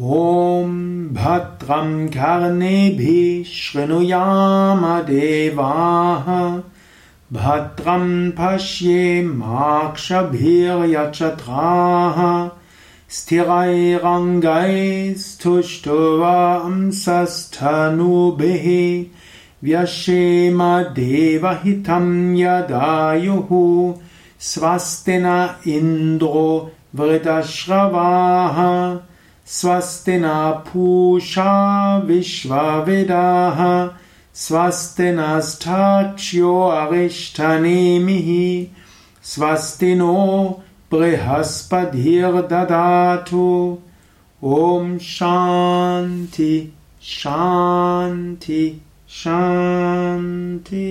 ॐ भद्रं कर्णेभिः शृणुयामदेवाः। भद्रं पश्येमाक्षभिर्यचत्राः स्थिरैरङ्गैस्तुष्टुवांसस्थनूभिः व्यशेम देवहितं यदायुः। स्वस्ति न इन्द्रो वृतश्रवाः स्वस्ति न पूषा विश्वविदाः स्वस्ति नष्ठाक्ष्यो अरिष्ठनेमिः स्वस्ति नो बृहस्पतिर्दधातु ॐ शान्ति शान्ति शान्तिः